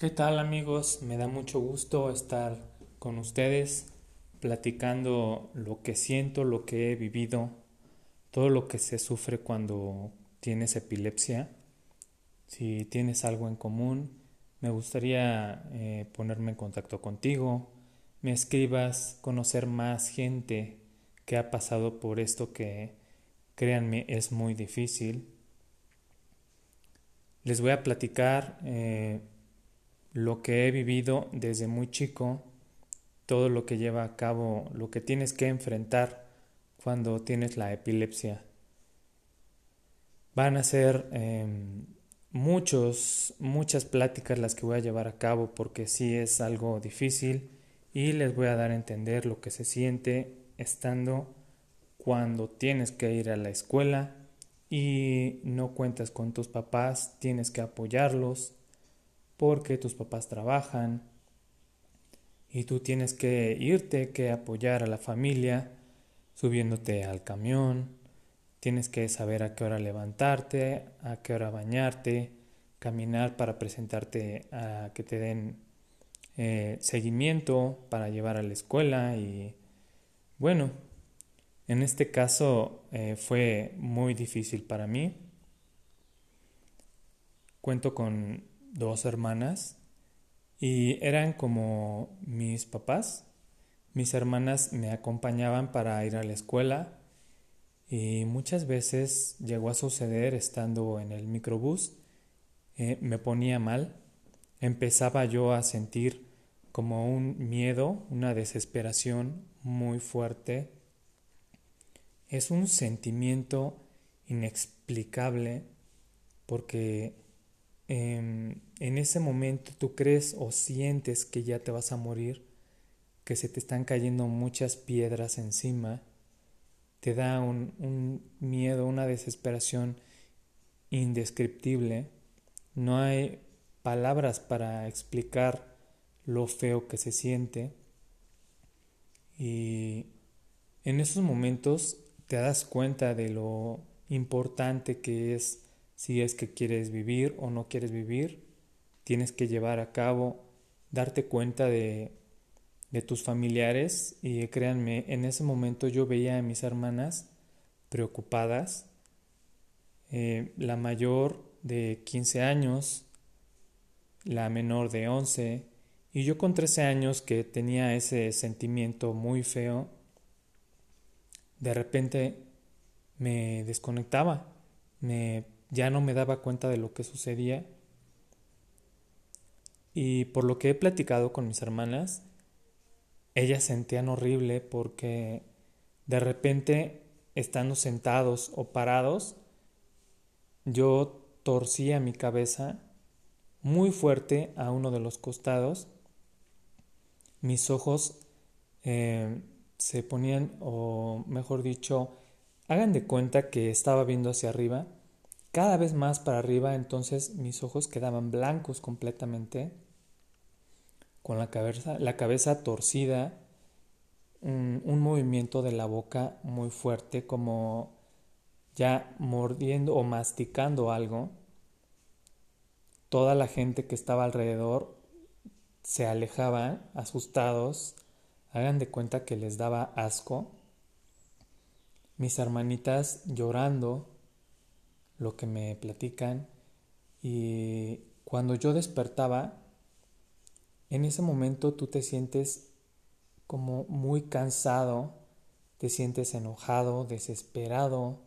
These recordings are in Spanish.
¿Qué tal amigos? Me da mucho gusto estar con ustedes platicando lo que siento, lo que he vivido, todo lo que se sufre cuando tienes epilepsia. Si tienes algo en común, me gustaría eh, ponerme en contacto contigo, me escribas, conocer más gente que ha pasado por esto que, créanme, es muy difícil. Les voy a platicar eh, lo que he vivido desde muy chico, todo lo que lleva a cabo, lo que tienes que enfrentar cuando tienes la epilepsia. Van a ser em, muchos, muchas pláticas las que voy a llevar a cabo porque sí es algo difícil y les voy a dar a entender lo que se siente estando cuando tienes que ir a la escuela y no cuentas con tus papás, tienes que apoyarlos porque tus papás trabajan y tú tienes que irte, que apoyar a la familia, subiéndote al camión, tienes que saber a qué hora levantarte, a qué hora bañarte, caminar para presentarte a que te den eh, seguimiento para llevar a la escuela y bueno, en este caso eh, fue muy difícil para mí. Cuento con dos hermanas y eran como mis papás. Mis hermanas me acompañaban para ir a la escuela y muchas veces llegó a suceder estando en el microbús, eh, me ponía mal, empezaba yo a sentir como un miedo, una desesperación muy fuerte. Es un sentimiento inexplicable porque en, ese momento tú crees o sientes que ya te vas a morir, que se te están cayendo muchas piedras encima, te da un, un miedo, una desesperación indescriptible. No hay palabras para explicar lo feo que se siente. Y en esos momentos te das cuenta de lo importante que es si es que quieres vivir o no quieres vivir, tienes que llevar a cabo, darte cuenta de, de tus familiares. Y créanme, en ese momento yo veía a mis hermanas preocupadas, eh, la mayor de 15 años, la menor de 11, y yo con 13 años que tenía ese sentimiento muy feo, de repente me desconectaba, me ya no me daba cuenta de lo que sucedía. Y por lo que he platicado con mis hermanas, ellas sentían horrible porque de repente, estando sentados o parados, yo torcía mi cabeza muy fuerte a uno de los costados. Mis ojos eh, se ponían, o mejor dicho, hagan de cuenta que estaba viendo hacia arriba cada vez más para arriba, entonces mis ojos quedaban blancos completamente, con la cabeza, la cabeza torcida, un, un movimiento de la boca muy fuerte, como ya mordiendo o masticando algo. Toda la gente que estaba alrededor se alejaba, asustados, hagan de cuenta que les daba asco. Mis hermanitas llorando, lo que me platican. Y cuando yo despertaba, en ese momento tú te sientes como muy cansado, te sientes enojado, desesperado,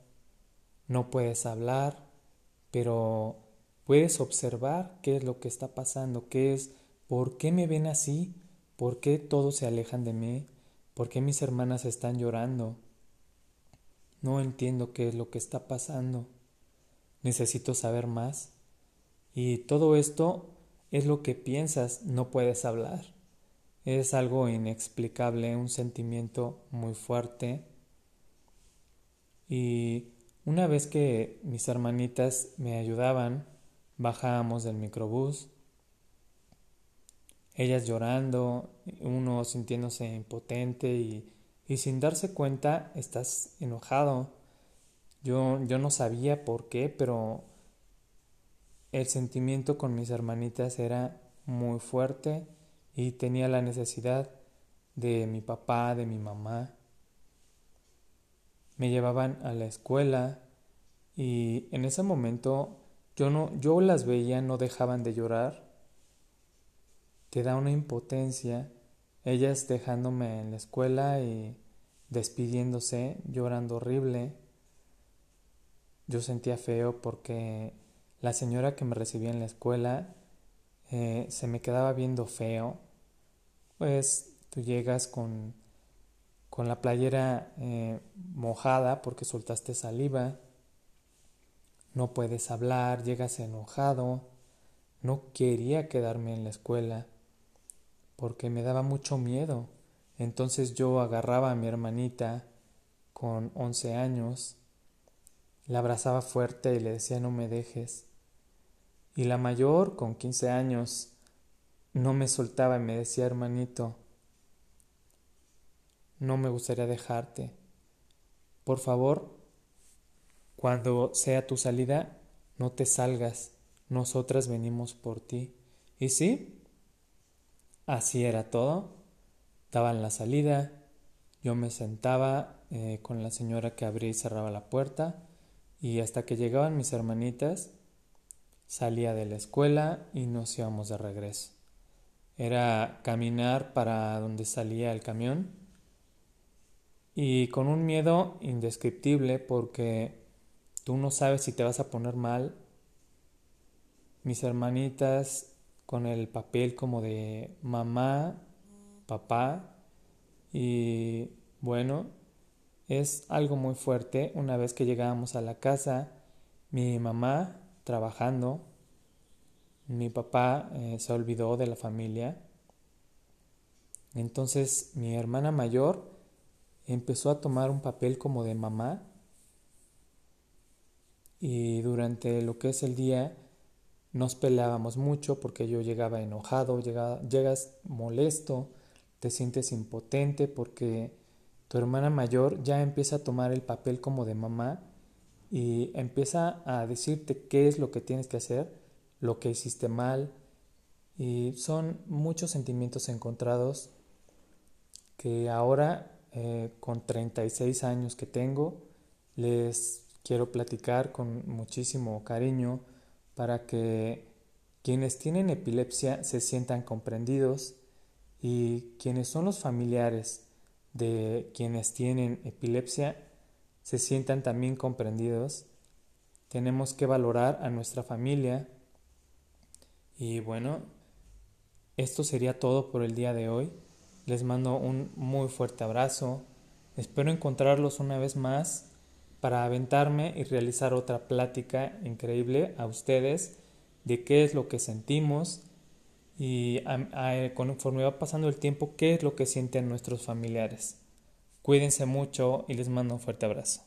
no puedes hablar, pero puedes observar qué es lo que está pasando, qué es, por qué me ven así, por qué todos se alejan de mí, por qué mis hermanas están llorando. No entiendo qué es lo que está pasando necesito saber más. Y todo esto es lo que piensas, no puedes hablar. Es algo inexplicable, un sentimiento muy fuerte. Y una vez que mis hermanitas me ayudaban, bajábamos del microbús, ellas llorando, uno sintiéndose impotente y, y sin darse cuenta estás enojado, yo, yo no sabía por qué, pero el sentimiento con mis hermanitas era muy fuerte y tenía la necesidad de mi papá, de mi mamá. Me llevaban a la escuela y en ese momento yo no yo las veía, no dejaban de llorar. Te da una impotencia ellas dejándome en la escuela y despidiéndose, llorando horrible. Yo sentía feo porque la señora que me recibía en la escuela eh, se me quedaba viendo feo. Pues tú llegas con, con la playera eh, mojada porque soltaste saliva, no puedes hablar, llegas enojado, no quería quedarme en la escuela porque me daba mucho miedo. Entonces yo agarraba a mi hermanita con 11 años, la abrazaba fuerte y le decía no me dejes. Y la mayor, con 15 años, no me soltaba y me decía hermanito, no me gustaría dejarte. Por favor, cuando sea tu salida, no te salgas, nosotras venimos por ti. Y sí, así era todo daban la salida, yo me sentaba eh, con la señora que abría y cerraba la puerta y hasta que llegaban mis hermanitas salía de la escuela y nos íbamos de regreso. Era caminar para donde salía el camión y con un miedo indescriptible porque tú no sabes si te vas a poner mal. Mis hermanitas con el papel como de mamá papá y bueno, es algo muy fuerte. Una vez que llegábamos a la casa, mi mamá trabajando, mi papá eh, se olvidó de la familia. Entonces mi hermana mayor empezó a tomar un papel como de mamá y durante lo que es el día nos peleábamos mucho porque yo llegaba enojado, llegas molesto, te sientes impotente porque tu hermana mayor ya empieza a tomar el papel como de mamá y empieza a decirte qué es lo que tienes que hacer, lo que hiciste mal y son muchos sentimientos encontrados que ahora eh, con 36 años que tengo les quiero platicar con muchísimo cariño para que quienes tienen epilepsia se sientan comprendidos y quienes son los familiares de quienes tienen epilepsia se sientan también comprendidos. Tenemos que valorar a nuestra familia. Y bueno, esto sería todo por el día de hoy. Les mando un muy fuerte abrazo. Espero encontrarlos una vez más para aventarme y realizar otra plática increíble a ustedes de qué es lo que sentimos y conforme va pasando el tiempo, qué es lo que sienten nuestros familiares. Cuídense mucho y les mando un fuerte abrazo.